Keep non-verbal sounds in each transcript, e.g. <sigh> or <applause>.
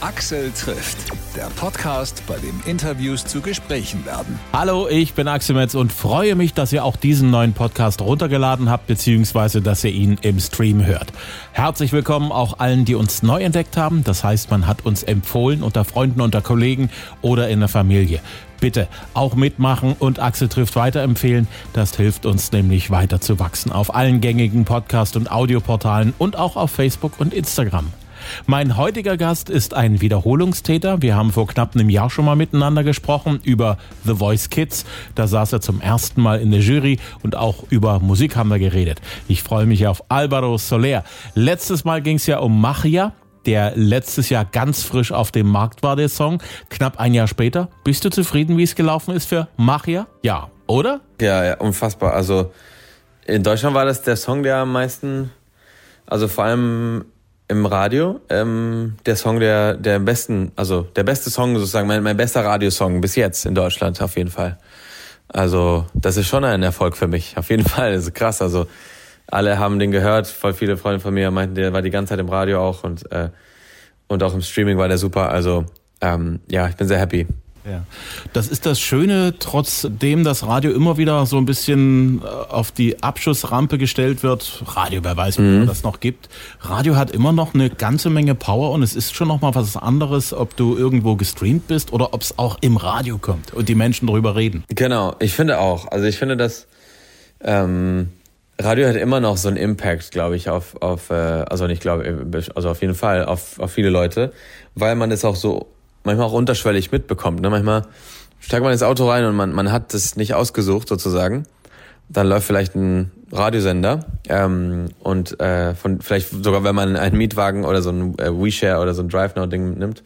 Axel trifft, der Podcast, bei dem Interviews zu Gesprächen werden. Hallo, ich bin Axel Metz und freue mich, dass ihr auch diesen neuen Podcast runtergeladen habt, beziehungsweise dass ihr ihn im Stream hört. Herzlich willkommen auch allen, die uns neu entdeckt haben. Das heißt, man hat uns empfohlen unter Freunden, unter Kollegen oder in der Familie. Bitte auch mitmachen und Axel trifft weiterempfehlen. Das hilft uns nämlich weiter zu wachsen auf allen gängigen Podcast- und Audioportalen und auch auf Facebook und Instagram. Mein heutiger Gast ist ein Wiederholungstäter. Wir haben vor knapp einem Jahr schon mal miteinander gesprochen über The Voice Kids. Da saß er zum ersten Mal in der Jury und auch über Musik haben wir geredet. Ich freue mich auf Alvaro Soler. Letztes Mal ging es ja um Machia der letztes Jahr ganz frisch auf dem Markt war, der Song. Knapp ein Jahr später. Bist du zufrieden, wie es gelaufen ist für Machia? Ja, oder? Ja, ja, unfassbar. Also in Deutschland war das der Song, der am meisten, also vor allem im Radio, ähm, der Song, der der besten, also der beste Song sozusagen, mein, mein bester Radiosong bis jetzt in Deutschland auf jeden Fall. Also das ist schon ein Erfolg für mich, auf jeden <laughs> Fall. Das ist krass. Also alle haben den gehört, voll viele Freunde von mir meinten, der war die ganze Zeit im Radio auch und äh, und auch im Streaming war der super. Also ähm, ja, ich bin sehr happy. Ja. Das ist das Schöne, trotzdem das Radio immer wieder so ein bisschen äh, auf die Abschussrampe gestellt wird. Radio, wer weiß, mhm. das noch gibt. Radio hat immer noch eine ganze Menge Power und es ist schon noch mal was anderes, ob du irgendwo gestreamt bist oder ob es auch im Radio kommt und die Menschen darüber reden. Genau, ich finde auch. Also ich finde, dass ähm, Radio hat immer noch so einen Impact, glaube ich, auf, auf äh, also nicht glaube, also auf jeden Fall auf, auf viele Leute, weil man es auch so manchmal auch unterschwellig mitbekommt. Ne? Manchmal steigt man ins Auto rein und man, man hat es nicht ausgesucht sozusagen. Dann läuft vielleicht ein Radiosender ähm, und äh, von vielleicht sogar wenn man einen Mietwagen oder so ein äh, WeShare oder so ein DriveNow-Ding nimmt,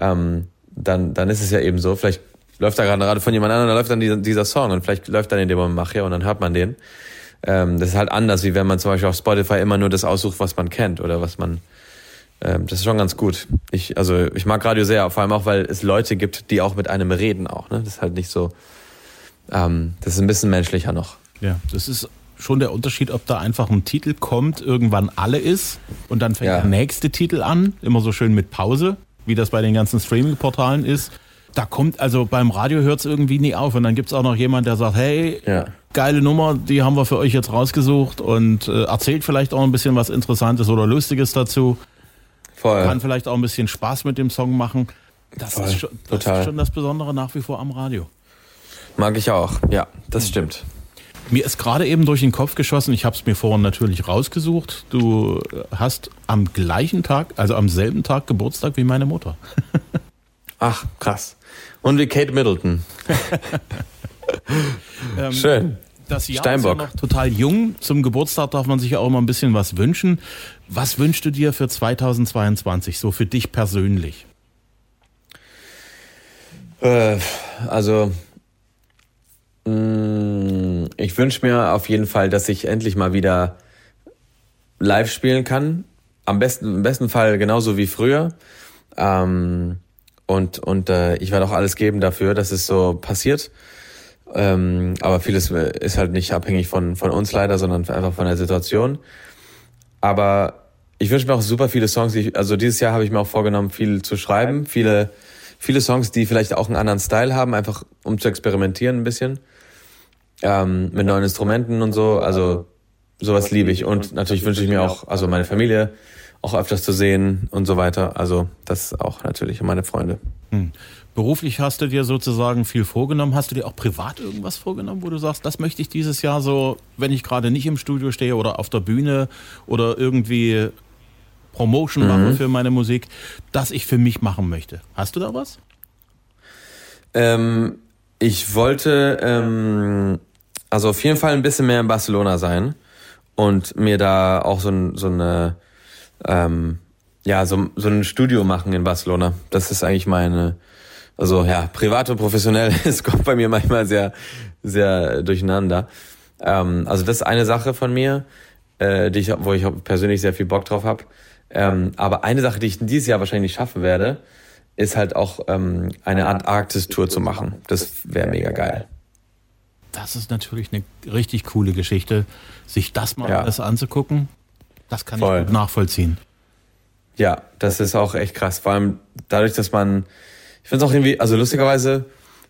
ähm, dann dann ist es ja eben so. Vielleicht läuft da gerade von jemand anderem, dann läuft dann dieser, dieser Song und vielleicht läuft dann in dem Moment Machia und dann hört man den. Ähm, das ist halt anders, wie wenn man zum Beispiel auf Spotify immer nur das aussucht, was man kennt oder was man ähm, das ist schon ganz gut. Ich, also ich mag Radio sehr, vor allem auch, weil es Leute gibt, die auch mit einem reden auch. Ne? Das ist halt nicht so, ähm, das ist ein bisschen menschlicher noch. Ja, das ist schon der Unterschied, ob da einfach ein Titel kommt, irgendwann alle ist und dann fängt ja. der nächste Titel an, immer so schön mit Pause, wie das bei den ganzen Streaming-Portalen ist. Da kommt, also beim Radio hört es irgendwie nie auf und dann gibt es auch noch jemand, der sagt, hey, ja. geile Nummer, die haben wir für euch jetzt rausgesucht und äh, erzählt vielleicht auch ein bisschen was Interessantes oder Lustiges dazu. Voll. Kann vielleicht auch ein bisschen Spaß mit dem Song machen. Das, Voll. ist, schon, das Total. ist schon das Besondere nach wie vor am Radio. Mag ich auch, ja, das stimmt. Mir ist gerade eben durch den Kopf geschossen, ich habe es mir vorhin natürlich rausgesucht, du hast am gleichen Tag, also am selben Tag Geburtstag wie meine Mutter. <laughs> Ach, krass. Und wie Kate Middleton. <laughs> <laughs> ähm, Schön das Jahr Steinbock. ist ja noch total jung. Zum Geburtstag darf man sich ja auch mal ein bisschen was wünschen. Was wünschst du dir für 2022, so für dich persönlich? Äh, also, mh, mm, ich wünsche mir auf jeden Fall, dass ich endlich mal wieder live spielen kann. Am besten, im besten Fall genauso wie früher. Ähm, und und äh, ich werde auch alles geben dafür, dass es so passiert. Ähm, aber vieles ist halt nicht abhängig von, von uns leider, sondern einfach von der Situation. Aber ich wünsche mir auch super viele Songs. Ich, also dieses Jahr habe ich mir auch vorgenommen, viel zu schreiben. Viele, viele Songs, die vielleicht auch einen anderen Style haben, einfach um zu experimentieren ein bisschen. Ähm, mit neuen Instrumenten und so. Also sowas liebe ich. Und natürlich wünsche ich mir auch, also meine Familie auch öfters zu sehen und so weiter. Also das auch natürlich und meine Freunde. Hm. Beruflich hast du dir sozusagen viel vorgenommen. Hast du dir auch privat irgendwas vorgenommen, wo du sagst, das möchte ich dieses Jahr so, wenn ich gerade nicht im Studio stehe oder auf der Bühne oder irgendwie Promotion mhm. mache für meine Musik, dass ich für mich machen möchte. Hast du da was? Ähm, ich wollte ähm, also auf jeden Fall ein bisschen mehr in Barcelona sein und mir da auch so, ein, so eine ähm, ja so, so ein Studio machen in Barcelona. Das ist eigentlich meine also ja, privat und professionell, <laughs> es kommt bei mir manchmal sehr, sehr durcheinander. Ähm, also das ist eine Sache von mir, äh, die ich, wo ich persönlich sehr viel Bock drauf habe. Ähm, aber eine Sache, die ich dieses Jahr wahrscheinlich nicht schaffen werde, ist halt auch ähm, eine Antarktis-Tour zu machen. Das wäre mega geil. Das ist natürlich eine richtig coole Geschichte, sich das mal ja. alles anzugucken. Das kann Voll. ich gut nachvollziehen. Ja, das ist auch echt krass. Vor allem dadurch, dass man, ich finde es auch irgendwie, also lustigerweise,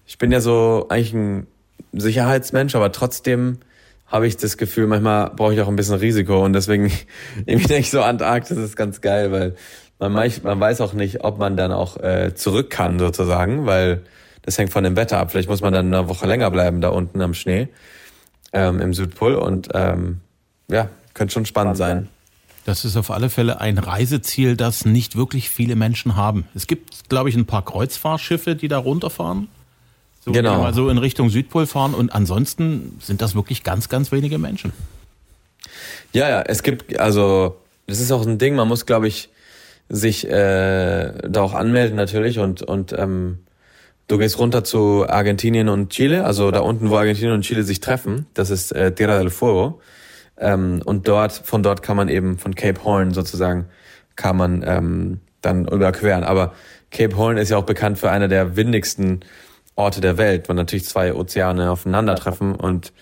ich bin ja so eigentlich ein Sicherheitsmensch, aber trotzdem habe ich das Gefühl, manchmal brauche ich auch ein bisschen Risiko und deswegen <laughs> irgendwie denke ich so, Antarktis ist ganz geil, weil man, man weiß auch nicht, ob man dann auch äh, zurück kann sozusagen, weil das hängt von dem Wetter ab. Vielleicht muss man dann eine Woche länger bleiben da unten am Schnee ähm, im Südpol und ähm, ja, könnte schon spannend sein. Das ist auf alle Fälle ein Reiseziel, das nicht wirklich viele Menschen haben. Es gibt, glaube ich, ein paar Kreuzfahrtschiffe, die da runterfahren. So, genau. mal so in Richtung Südpol fahren und ansonsten sind das wirklich ganz, ganz wenige Menschen. Ja, ja, es gibt, also, das ist auch ein Ding, man muss, glaube ich, sich äh, da auch anmelden natürlich und, und ähm, du gehst runter zu Argentinien und Chile, also da unten, wo Argentinien und Chile sich treffen, das ist äh, Tierra del Fuego. Ähm, und dort, von dort kann man eben, von Cape Horn sozusagen, kann man ähm, dann überqueren. Aber Cape Horn ist ja auch bekannt für einer der windigsten Orte der Welt, wo natürlich zwei Ozeane aufeinandertreffen und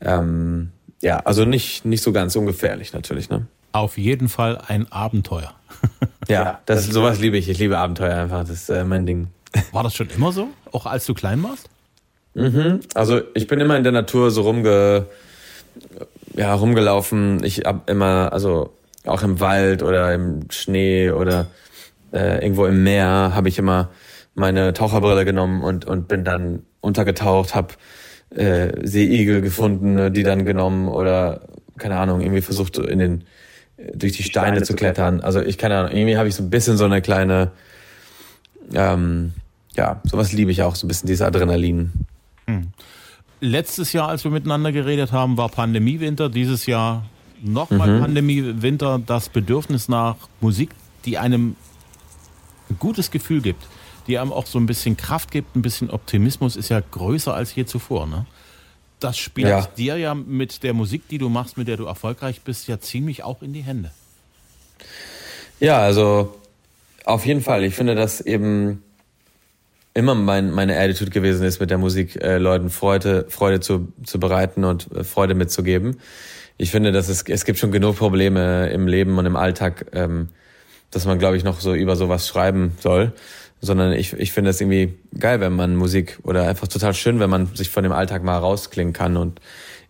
ähm, ja, also nicht, nicht so ganz ungefährlich natürlich, ne? Auf jeden Fall ein Abenteuer. <laughs> ja, das, das sowas liebe ich. Ich liebe Abenteuer einfach. Das ist äh, mein Ding. War das schon immer so? Auch als du klein warst? Mhm. Also ich bin immer in der Natur so rumge, ja, rumgelaufen. Ich hab immer, also auch im Wald oder im Schnee oder äh, irgendwo im Meer habe ich immer meine Taucherbrille genommen und, und bin dann untergetaucht, habe äh, Seeigel gefunden, ne, die dann genommen oder keine Ahnung, irgendwie versucht in den durch die Steine, Steine zu klettern. Also ich keine Ahnung, irgendwie habe ich so ein bisschen so eine kleine ähm, ja, sowas liebe ich auch, so ein bisschen dieses Adrenalin. Hm. Letztes Jahr, als wir miteinander geredet haben, war Pandemiewinter. Dieses Jahr nochmal mhm. Pandemiewinter. Das Bedürfnis nach Musik, die einem ein gutes Gefühl gibt die einem auch so ein bisschen Kraft gibt, ein bisschen Optimismus, ist ja größer als je zuvor. Ne? Das spielt ja. dir ja mit der Musik, die du machst, mit der du erfolgreich bist, ja ziemlich auch in die Hände. Ja, also auf jeden Fall. Ich finde, dass eben immer mein, meine Attitude gewesen ist, mit der Musik äh, Leuten Freude, Freude zu, zu bereiten und äh, Freude mitzugeben. Ich finde, dass es, es gibt schon genug Probleme im Leben und im Alltag, ähm, dass man, glaube ich, noch so über sowas schreiben soll sondern ich, ich finde es irgendwie geil, wenn man Musik oder einfach total schön, wenn man sich von dem Alltag mal rausklingen kann und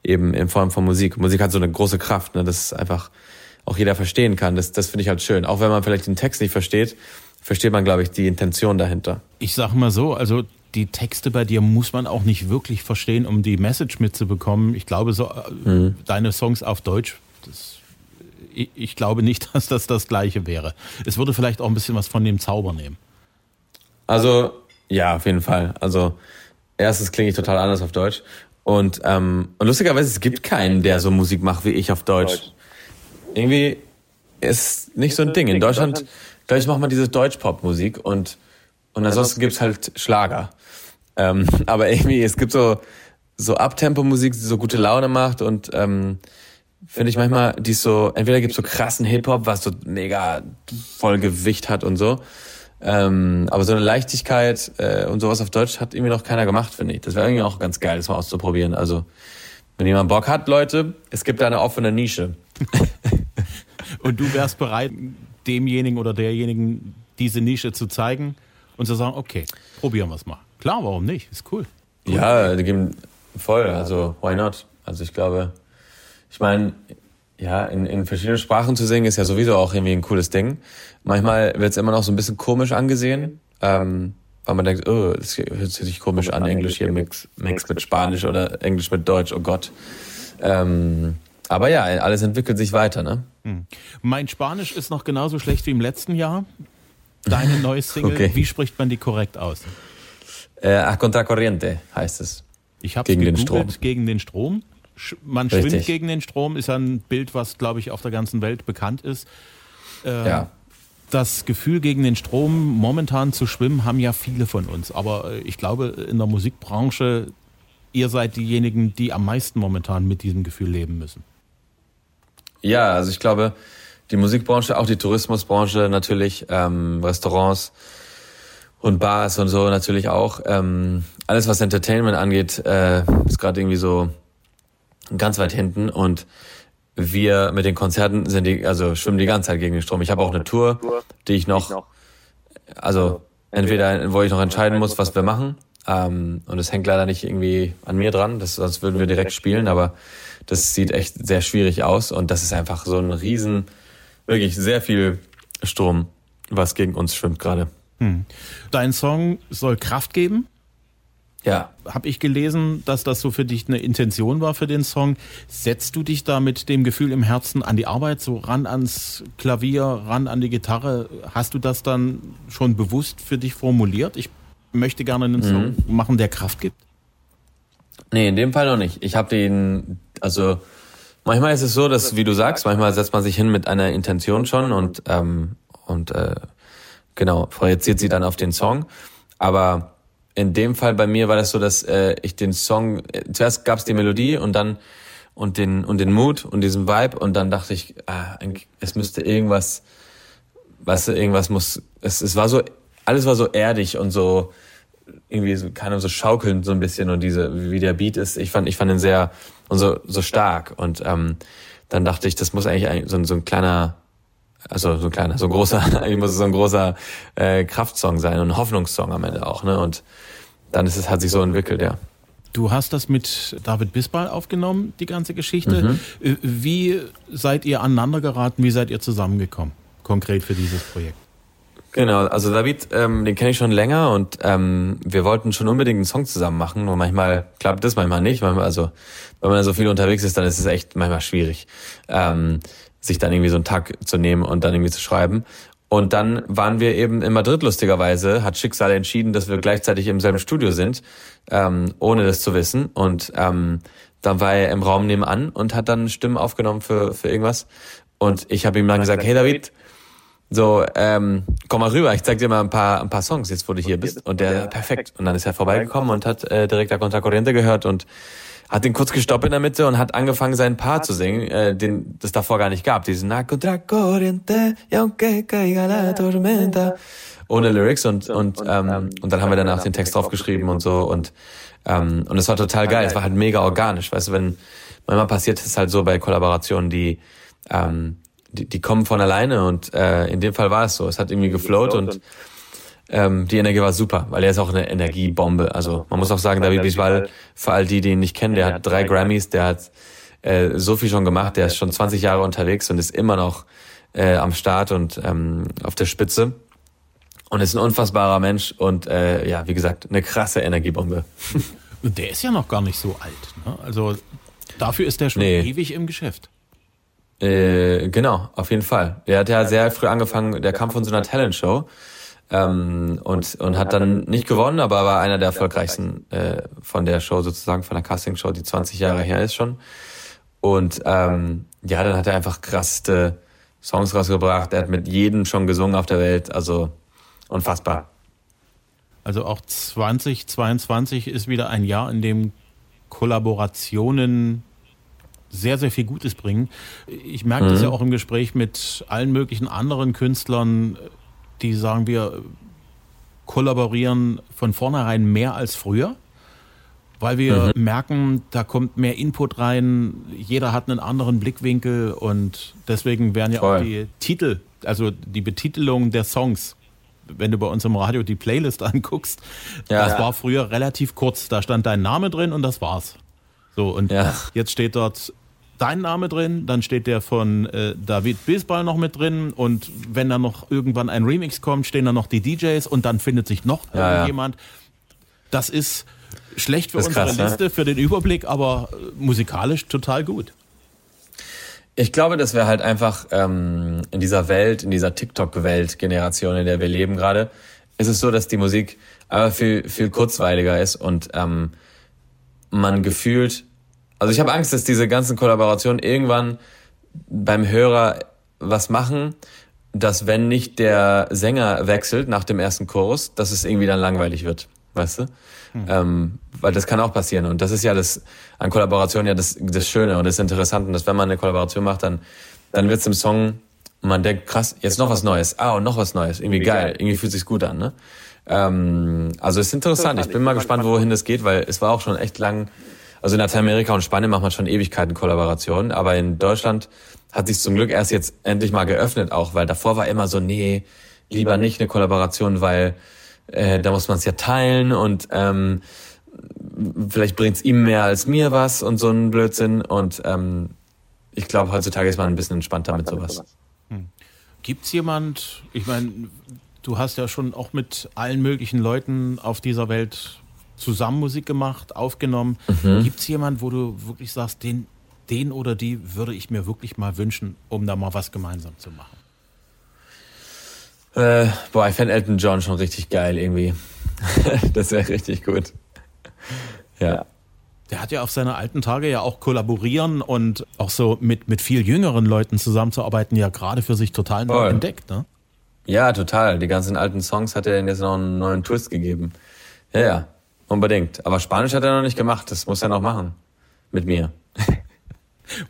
eben in Form von Musik. Musik hat so eine große Kraft, ne, dass einfach auch jeder verstehen kann. Das, das finde ich halt schön. Auch wenn man vielleicht den Text nicht versteht, versteht man, glaube ich, die Intention dahinter. Ich sag mal so, also die Texte bei dir muss man auch nicht wirklich verstehen, um die Message mitzubekommen. Ich glaube, so äh, mhm. deine Songs auf Deutsch, das, ich, ich glaube nicht, <laughs> dass das das Gleiche wäre. Es würde vielleicht auch ein bisschen was von dem Zauber nehmen. Also, ja, auf jeden Fall. Also, erstens klinge ich total anders auf Deutsch. Und, ähm, und lustigerweise, es gibt keinen, der so Musik macht wie ich auf Deutsch. Irgendwie ist nicht so ein Ding. In Deutschland, ich, macht man diese Deutsch-Pop-Musik und, und ansonsten gibt's halt Schlager. Ähm, <laughs> aber irgendwie, es gibt so, so Abtempo-Musik, die so gute Laune macht und ähm, finde ich manchmal, die ist so, entweder gibt's so krassen Hip-Hop, was so mega voll Gewicht hat und so. Ähm, aber so eine Leichtigkeit äh, und sowas auf Deutsch hat irgendwie noch keiner gemacht, finde ich. Das wäre irgendwie auch ganz geil, das mal auszuprobieren. Also, wenn jemand Bock hat, Leute, es gibt da eine offene Nische. <laughs> und du wärst bereit, demjenigen oder derjenigen diese Nische zu zeigen und zu sagen, okay, probieren wir es mal. Klar, warum nicht? Ist cool. Ja, die geben voll, also why not? Also ich glaube, ich meine, ja, in, in verschiedenen Sprachen zu singen ist ja sowieso auch irgendwie ein cooles Ding. Manchmal wird es immer noch so ein bisschen komisch angesehen, ähm, weil man denkt, oh, das hört sich komisch an, Englisch hier mix, mix mit Spanisch oder Englisch mit Deutsch, oh Gott. Ähm, aber ja, alles entwickelt sich weiter, ne? Hm. Mein Spanisch ist noch genauso schlecht wie im letzten Jahr. Deine neue <laughs> Single, okay. wie spricht man die korrekt aus? Äh, a contra corriente heißt es. Ich habe gegen den Strom. Gegen den Strom man Richtig. schwimmt gegen den Strom, ist ein Bild, was, glaube ich, auf der ganzen Welt bekannt ist. Äh, ja. Das Gefühl, gegen den Strom momentan zu schwimmen, haben ja viele von uns. Aber äh, ich glaube, in der Musikbranche, ihr seid diejenigen, die am meisten momentan mit diesem Gefühl leben müssen. Ja, also ich glaube, die Musikbranche, auch die Tourismusbranche natürlich, ähm, Restaurants und Bars und so natürlich auch. Ähm, alles, was Entertainment angeht, äh, ist gerade irgendwie so ganz weit hinten und wir mit den Konzerten sind die, also schwimmen die ganze Zeit gegen den Strom. Ich habe auch eine Tour, die ich noch, also entweder, wo ich noch entscheiden muss, was wir machen. Ähm, und es hängt leider nicht irgendwie an mir dran, das, sonst würden wir direkt spielen, aber das sieht echt sehr schwierig aus und das ist einfach so ein riesen, wirklich sehr viel Strom, was gegen uns schwimmt gerade. Hm. Dein Song soll Kraft geben? Ja. Habe ich gelesen, dass das so für dich eine Intention war für den Song. Setzt du dich da mit dem Gefühl im Herzen an die Arbeit, so ran ans Klavier, ran an die Gitarre? Hast du das dann schon bewusst für dich formuliert? Ich möchte gerne einen Song mhm. machen, der Kraft gibt? Nee, in dem Fall noch nicht. Ich habe den, also manchmal ist es so, dass, wie du sagst, manchmal setzt man sich hin mit einer Intention schon und, ähm, und äh, genau, projiziert sie dann auf den Song. Aber in dem Fall bei mir war das so, dass äh, ich den Song, äh, zuerst gab es die Melodie und dann und den und den Mut und diesen Vibe und dann dachte ich, ah, es müsste irgendwas, weißt du, irgendwas muss, es, es war so, alles war so erdig und so irgendwie so, keine so schaukelnd so ein bisschen und diese, wie der Beat ist, ich fand, ich fand ihn sehr und so, so stark und ähm, dann dachte ich, das muss eigentlich so, ein so ein kleiner also so ein kleiner, so ein großer, <laughs> eigentlich muss es so ein großer äh, Kraftsong sein und ein Hoffnungssong am Ende auch, ne? Und dann ist es, hat sich so entwickelt, ja. Du hast das mit David Bisbal aufgenommen, die ganze Geschichte. Mhm. Äh, wie seid ihr aneinander geraten? Wie seid ihr zusammengekommen? Konkret für dieses Projekt? Genau, also David, ähm, den kenne ich schon länger und ähm, wir wollten schon unbedingt einen Song zusammen machen und manchmal klappt das, manchmal nicht. Manchmal, also wenn man so viel unterwegs ist, dann ist es echt manchmal schwierig, ähm, sich dann irgendwie so einen Tag zu nehmen und dann irgendwie zu schreiben. Und dann waren wir eben in Madrid lustigerweise, hat Schicksal entschieden, dass wir gleichzeitig im selben Studio sind, ähm, ohne das zu wissen. Und ähm, dann war er im Raum nebenan und hat dann Stimmen aufgenommen für, für irgendwas. Und ich habe ihm dann gesagt, hey David, so, ähm, komm mal rüber, ich zeig dir mal ein paar, ein paar Songs, jetzt wo du hier bist. Und der, perfekt. Und dann ist er vorbeigekommen und hat äh, direkt der Contra Corriente gehört und hat den kurz gestoppt in der Mitte und hat angefangen, sein Paar zu singen, äh, den das davor gar nicht gab. Diesen Na contra corriente, aunque caiga la tormenta. Ohne Lyrics und, und, ähm, und dann haben wir danach den Text draufgeschrieben und so und, ähm, und es war total geil. Es war halt mega organisch. Weißt du, wenn manchmal passiert es halt so bei Kollaborationen, die, ähm, die, die kommen von alleine und äh, in dem Fall war es so. Es hat irgendwie geflowt und ähm, die Energie war super, weil er ist auch eine Energiebombe. Also man muss auch sagen, David Bisbal, für all die, die ihn nicht kennen, der hat drei Grammys, der hat äh, so viel schon gemacht, der ist schon 20 Jahre unterwegs und ist immer noch äh, am Start und ähm, auf der Spitze. Und ist ein unfassbarer Mensch und äh, ja, wie gesagt, eine krasse Energiebombe. <laughs> Der ist ja noch gar nicht so alt. Ne? Also dafür ist der schon nee. ewig im Geschäft. Äh, genau, auf jeden Fall. Der hat ja sehr früh angefangen, der kam von so einer Talentshow ähm, und, und hat dann nicht gewonnen, aber war einer der erfolgreichsten äh, von der Show sozusagen, von der Castingshow, die 20 Jahre her ist schon. Und ähm, ja, dann hat er einfach krasseste Songs rausgebracht. Er hat mit jedem schon gesungen auf der Welt. Also unfassbar. Also auch 2022 ist wieder ein Jahr, in dem Kollaborationen sehr, sehr viel Gutes bringen. Ich merke mhm. das ja auch im Gespräch mit allen möglichen anderen Künstlern die sagen wir kollaborieren von vornherein mehr als früher, weil wir mhm. merken, da kommt mehr Input rein, jeder hat einen anderen Blickwinkel und deswegen werden ja Voll. auch die Titel, also die Betitelung der Songs wenn du bei uns im Radio die Playlist <laughs> anguckst, ja, das ja. war früher relativ kurz. Da stand dein Name drin und das war's. So, und ja. jetzt steht dort dein Name drin, dann steht der von äh, David Bisbal noch mit drin und wenn dann noch irgendwann ein Remix kommt, stehen dann noch die DJs und dann findet sich noch ja, irgendjemand. Ja. Das ist schlecht für ist unsere krass, Liste, ne? für den Überblick, aber äh, musikalisch total gut. Ich glaube, dass wir halt einfach ähm, in dieser Welt, in dieser TikTok-Welt-Generation, in der wir leben gerade, ist es so, dass die Musik aber viel, viel kurzweiliger ist und ähm, man gefühlt also ich habe Angst, dass diese ganzen Kollaborationen irgendwann beim Hörer was machen, dass wenn nicht der Sänger wechselt nach dem ersten Chorus, dass es irgendwie dann langweilig wird, weißt du? Hm. Ähm, weil das kann auch passieren und das ist ja das an Kollaboration ja das, das Schöne und das Interessante, dass wenn man eine Kollaboration macht, dann dann wird's im Song man denkt krass, jetzt noch was Neues, ah und noch was Neues, irgendwie geil, irgendwie fühlt sich's gut an, ne? Ähm, also ist interessant. Ich bin mal gespannt, wohin das geht, weil es war auch schon echt lang also in Lateinamerika und Spanien macht man schon Ewigkeiten Kollaborationen, aber in Deutschland hat sich zum Glück erst jetzt endlich mal geöffnet auch, weil davor war immer so, nee, lieber nicht eine Kollaboration, weil äh, da muss man es ja teilen und ähm, vielleicht bringt's ihm mehr als mir was und so ein Blödsinn. Und ähm, ich glaube, heutzutage ist man ein bisschen entspannter mit sowas. Hm. Gibt's jemand, ich meine, du hast ja schon auch mit allen möglichen Leuten auf dieser Welt zusammen Musik gemacht, aufgenommen. Mhm. Gibt's jemand, wo du wirklich sagst, den, den oder die würde ich mir wirklich mal wünschen, um da mal was gemeinsam zu machen? Äh, boah, ich fände Elton John schon richtig geil irgendwie. <laughs> das wäre richtig gut. Ja. Der hat ja auf seine alten Tage ja auch kollaborieren und auch so mit, mit viel jüngeren Leuten zusammenzuarbeiten, ja gerade für sich total neu Voll. entdeckt, ne? Ja, total. Die ganzen alten Songs hat er jetzt noch einen neuen Twist gegeben. Ja, ja, unbedingt. Aber Spanisch hat er noch nicht gemacht. Das muss er noch machen. Mit mir. <laughs>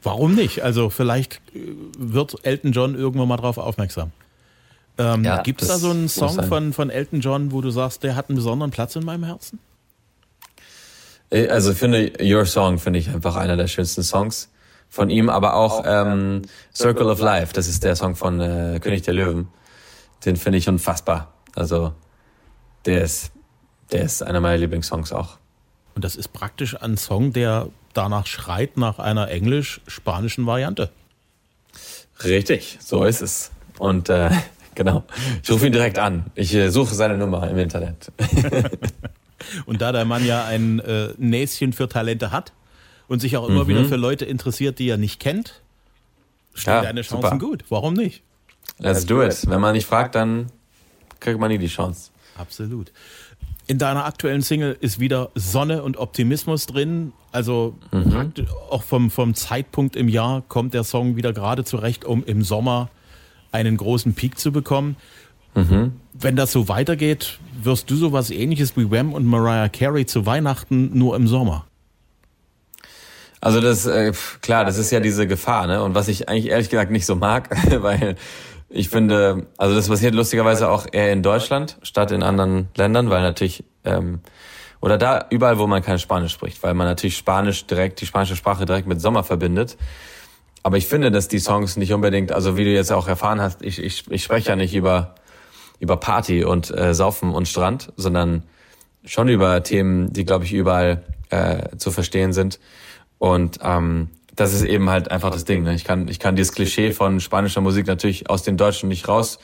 Warum nicht? Also vielleicht äh, wird Elton John irgendwann mal drauf aufmerksam. Ähm, ja, Gibt es da so einen Song von, von Elton John, wo du sagst, der hat einen besonderen Platz in meinem Herzen? Äh, also ich finde Your Song finde ich einfach einer der schönsten Songs von ihm, aber auch ähm, Circle of Life, das ist der Song von äh, König der Löwen. Den finde ich unfassbar. Also der ist, der ist einer meiner Lieblingssongs auch. Und das ist praktisch ein Song, der danach schreit nach einer englisch-spanischen Variante. Richtig, so ist es. Und äh, <laughs> genau, ich rufe ihn direkt an. Ich äh, suche seine Nummer im Internet. <laughs> Und da der Mann ja ein äh, Näschen für Talente hat und sich auch immer mhm. wieder für Leute interessiert, die er nicht kennt, stehen ja, deine Chancen super. gut. Warum nicht? Let's do it. Wenn man nicht fragt, dann kriegt man nie die Chance. Absolut. In deiner aktuellen Single ist wieder Sonne und Optimismus drin. Also mhm. auch vom, vom Zeitpunkt im Jahr kommt der Song wieder gerade zurecht, um im Sommer einen großen Peak zu bekommen. Mhm. Wenn das so weitergeht, wirst du sowas ähnliches wie Wham und Mariah Carey zu Weihnachten nur im Sommer. Also das, äh, klar, das ist ja diese Gefahr, ne? Und was ich eigentlich ehrlich gesagt nicht so mag, <laughs> weil ich finde, also das passiert lustigerweise auch eher in Deutschland statt in anderen Ländern, weil natürlich, ähm, oder da überall, wo man kein Spanisch spricht, weil man natürlich Spanisch direkt, die spanische Sprache direkt mit Sommer verbindet. Aber ich finde, dass die Songs nicht unbedingt, also wie du jetzt auch erfahren hast, ich, ich, ich spreche ja nicht über über Party und äh, Saufen und Strand, sondern schon über Themen, die, glaube ich, überall äh, zu verstehen sind. Und ähm, das ist eben halt einfach das Ding. Ne? Ich kann, ich kann dieses Klischee von spanischer Musik natürlich aus dem Deutschen nicht raus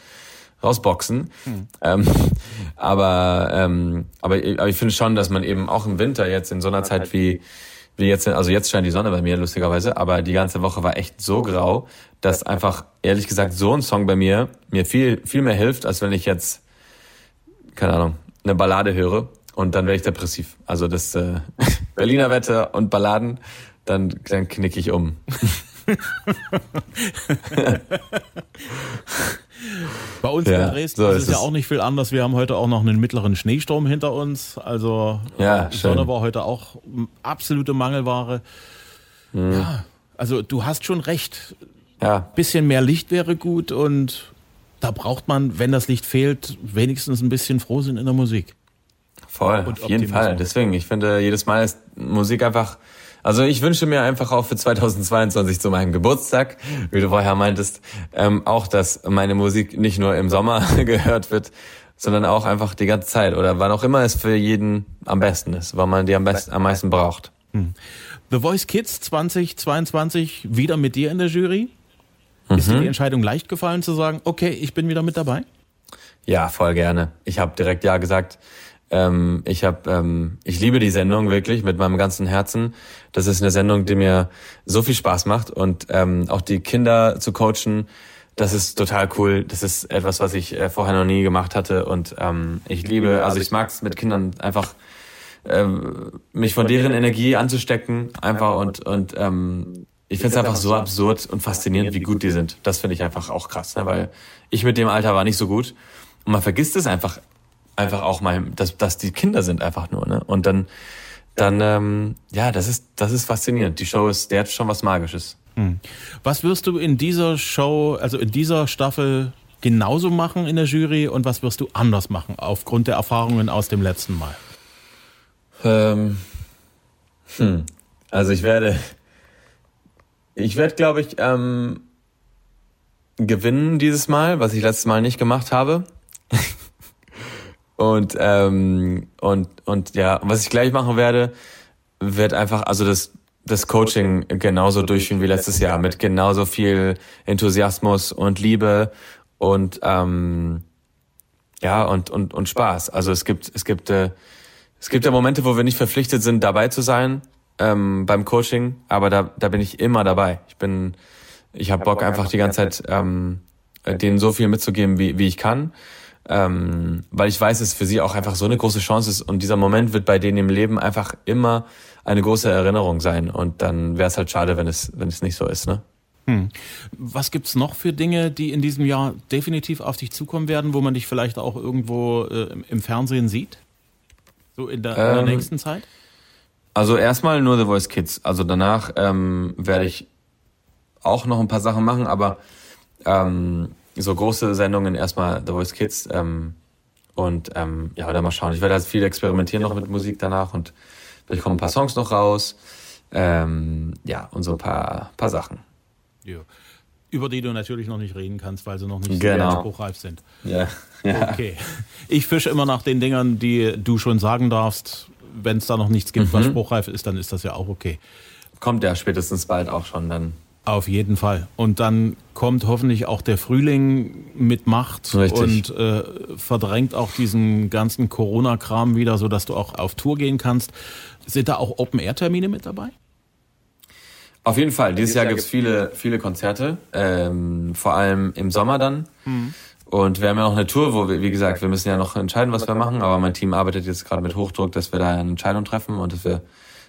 rausboxen. Hm. Ähm, <laughs> aber, ähm, aber, aber ich finde schon, dass man eben auch im Winter jetzt in so einer Zeit wie wie jetzt, also jetzt scheint die Sonne bei mir lustigerweise, aber die ganze Woche war echt so grau, dass einfach ehrlich gesagt so ein Song bei mir mir viel viel mehr hilft, als wenn ich jetzt keine Ahnung eine Ballade höre und dann wäre ich depressiv. Also das äh, <laughs> Berliner Wetter und Balladen, dann dann knicke ich um. <laughs> Bei uns ja, in Dresden so ist es ja auch nicht viel anders. Wir haben heute auch noch einen mittleren Schneesturm hinter uns. Also ja, die Sonne war heute auch absolute Mangelware. Mhm. Ja, also du hast schon recht. Ja. Bisschen mehr Licht wäre gut und da braucht man, wenn das Licht fehlt, wenigstens ein bisschen Frohsinn in der Musik. Voll, auf jeden Fall. Deswegen, ich finde, jedes Mal ist Musik einfach also ich wünsche mir einfach auch für 2022 zu meinem Geburtstag, wie du vorher meintest, ähm, auch, dass meine Musik nicht nur im Sommer <laughs> gehört wird, sondern auch einfach die ganze Zeit oder wann auch immer es für jeden am besten ist, wann man die am besten, am meisten braucht. Hm. The Voice Kids 2022 wieder mit dir in der Jury. Ist dir mhm. die Entscheidung leicht gefallen zu sagen, okay, ich bin wieder mit dabei? Ja, voll gerne. Ich habe direkt ja gesagt. Ähm, ich habe, ähm, ich liebe die Sendung wirklich mit meinem ganzen Herzen. Das ist eine Sendung, die mir so viel Spaß macht und ähm, auch die Kinder zu coachen, das ist total cool. Das ist etwas, was ich äh, vorher noch nie gemacht hatte und ähm, ich liebe, also ich mag es mit Kindern einfach ähm, mich von deren Energie anzustecken, einfach und und ähm, ich finde es einfach so absurd und faszinierend, wie gut die sind. Das finde ich einfach auch krass, ne? weil ich mit dem Alter war nicht so gut und man vergisst es einfach einfach auch mal, dass, dass die Kinder sind einfach nur, ne? Und dann, dann, ähm, ja, das ist, das ist faszinierend. Die Show ist, der hat schon was Magisches. Hm. Was wirst du in dieser Show, also in dieser Staffel genauso machen in der Jury und was wirst du anders machen aufgrund der Erfahrungen aus dem letzten Mal? Ähm, hm. Also ich werde, ich werde, glaube ich, ähm, gewinnen dieses Mal, was ich letztes Mal nicht gemacht habe. Und ähm, und und ja, was ich gleich machen werde, wird einfach, also das das Coaching genauso durchführen wie letztes Jahr mit genauso viel Enthusiasmus und Liebe und ähm, ja und und und Spaß. Also es gibt es gibt äh, es gibt ja Momente, wo wir nicht verpflichtet sind, dabei zu sein ähm, beim Coaching, aber da da bin ich immer dabei. Ich bin ich habe Bock einfach die ganze Zeit ähm, denen so viel mitzugeben, wie wie ich kann. Ähm, weil ich weiß, dass es für sie auch einfach so eine große Chance ist und dieser Moment wird bei denen im Leben einfach immer eine große Erinnerung sein. Und dann wäre es halt schade, wenn es, wenn es nicht so ist, ne? Hm. Was gibt's noch für Dinge, die in diesem Jahr definitiv auf dich zukommen werden, wo man dich vielleicht auch irgendwo äh, im Fernsehen sieht? So in der, ähm, in der, ähm, nächsten Zeit? Also erstmal nur The Voice Kids. Also danach ähm, werde ich auch noch ein paar Sachen machen, aber ähm, so große Sendungen erstmal The Voice Kids. Ähm, und ähm, ja, dann mal schauen. Ich werde halt viel experimentieren noch mit Musik danach und Vielleicht kommen ein paar Songs noch raus. Ähm, ja, und so ein paar, paar Sachen. Ja. Über die du natürlich noch nicht reden kannst, weil sie noch nicht genau. so spruchreif sind. Ja. <laughs> ja. Okay. Ich fische immer nach den Dingern, die du schon sagen darfst. Wenn es da noch nichts gibt, mhm. was spruchreif ist, dann ist das ja auch okay. Kommt ja spätestens bald auch schon dann. Auf jeden Fall. Und dann kommt hoffentlich auch der Frühling mit Macht Richtig. und äh, verdrängt auch diesen ganzen Corona-Kram wieder, sodass du auch auf Tour gehen kannst. Sind da auch Open-Air-Termine mit dabei? Auf jeden Fall. Dieses, Dieses Jahr, Jahr gibt es viele, viele Konzerte, ähm, vor allem im Sommer dann. Mhm. Und wir haben ja noch eine Tour, wo wir, wie gesagt, wir müssen ja noch entscheiden, was wir machen, aber mein Team arbeitet jetzt gerade mit Hochdruck, dass wir da eine Entscheidung treffen und dass wir,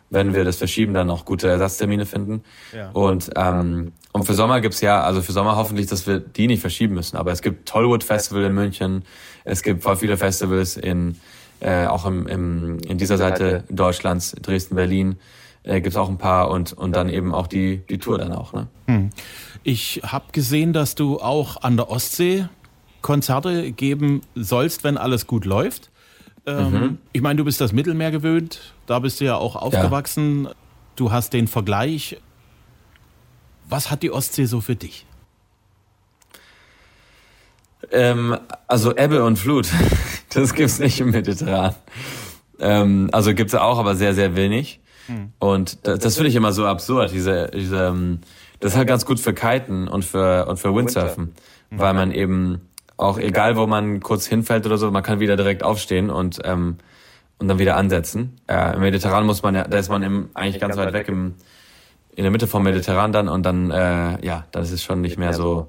wenn wir das verschieben, dann auch gute Ersatztermine finden. Ja. Und, ähm, und für Sommer gibt's ja, also für Sommer hoffentlich, dass wir die nicht verschieben müssen. Aber es gibt Tollwood Festival in München, es gibt voll viele Festivals in äh, auch im, im, in dieser Seite Deutschlands, Dresden, Berlin, äh, gibt es auch ein paar und, und dann eben auch die, die Tour dann auch. Ne? Hm. Ich habe gesehen, dass du auch an der Ostsee Konzerte geben sollst, wenn alles gut läuft. Ähm, mhm. Ich meine, du bist das Mittelmeer gewöhnt, da bist du ja auch aufgewachsen. Ja. Du hast den Vergleich. Was hat die Ostsee so für dich? Ähm, also Ebbe und Flut. <laughs> Das gibt's nicht im Mediterran. Ähm, also gibt's auch, aber sehr, sehr wenig. Hm. Und das, das finde ich immer so absurd, diese, diese, ähm, das ist halt ganz gut für Kiten und für, und für Windsurfen. Mhm. Weil man eben auch, egal wo man kurz hinfällt oder so, man kann wieder direkt aufstehen und, ähm, und dann wieder ansetzen. Äh, Im Mediterran muss man ja, da ist man im, eigentlich ganz weit weg im, in der Mitte vom Mediterran dann und dann, äh, ja, dann ist es schon nicht mehr so,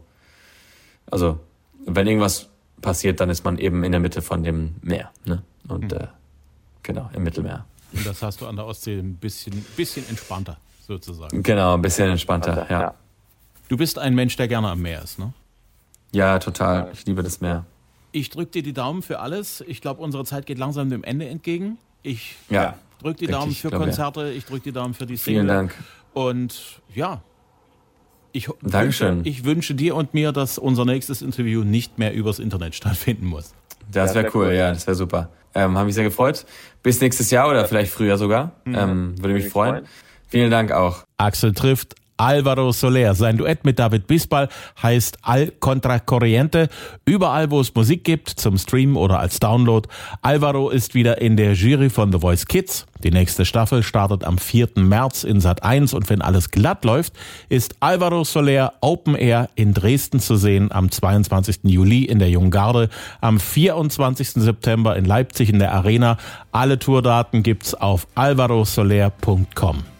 also, wenn irgendwas passiert, dann ist man eben in der Mitte von dem Meer. Ne? Und mhm. äh, genau, im Mittelmeer. Und das hast du an der Ostsee ein bisschen, bisschen entspannter, sozusagen. Genau, ein bisschen entspannter, ja. Du bist ein Mensch, der gerne am Meer ist, ne? Ja, total. Ich liebe das Meer. Ich drücke dir die Daumen für alles. Ich glaube, unsere Zeit geht langsam dem Ende entgegen. Ich ja, drücke die Daumen für Konzerte, ich drücke die Daumen für die Single. Vielen Dank. Und ja, ich Dankeschön. Wünsche, ich wünsche dir und mir, dass unser nächstes Interview nicht mehr übers Internet stattfinden muss. Das wäre cool, ja, das wäre super. Ähm, Habe mich sehr gefreut. Bis nächstes Jahr oder vielleicht früher sogar. Mhm. Ähm, würde mich freuen. Vielen Dank auch. Axel trifft Alvaro Soler. Sein Duett mit David Bisbal heißt Al Contra Corriente. Überall, wo es Musik gibt, zum Stream oder als Download. Alvaro ist wieder in der Jury von The Voice Kids. Die nächste Staffel startet am 4. März in Sat 1 und wenn alles glatt läuft, ist Alvaro Soler Open Air in Dresden zu sehen am 22. Juli in der Junggarde, am 24. September in Leipzig in der Arena. Alle Tourdaten gibt's auf alvarosoler.com.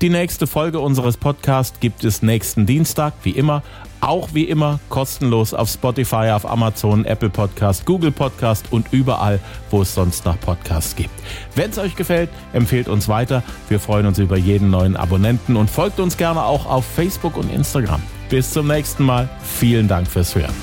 Die nächste Folge unseres Podcasts gibt es nächsten Dienstag, wie immer. Auch wie immer kostenlos auf Spotify, auf Amazon, Apple Podcast, Google Podcast und überall, wo es sonst noch Podcasts gibt. Wenn es euch gefällt, empfehlt uns weiter. Wir freuen uns über jeden neuen Abonnenten und folgt uns gerne auch auf Facebook und Instagram. Bis zum nächsten Mal. Vielen Dank fürs Hören.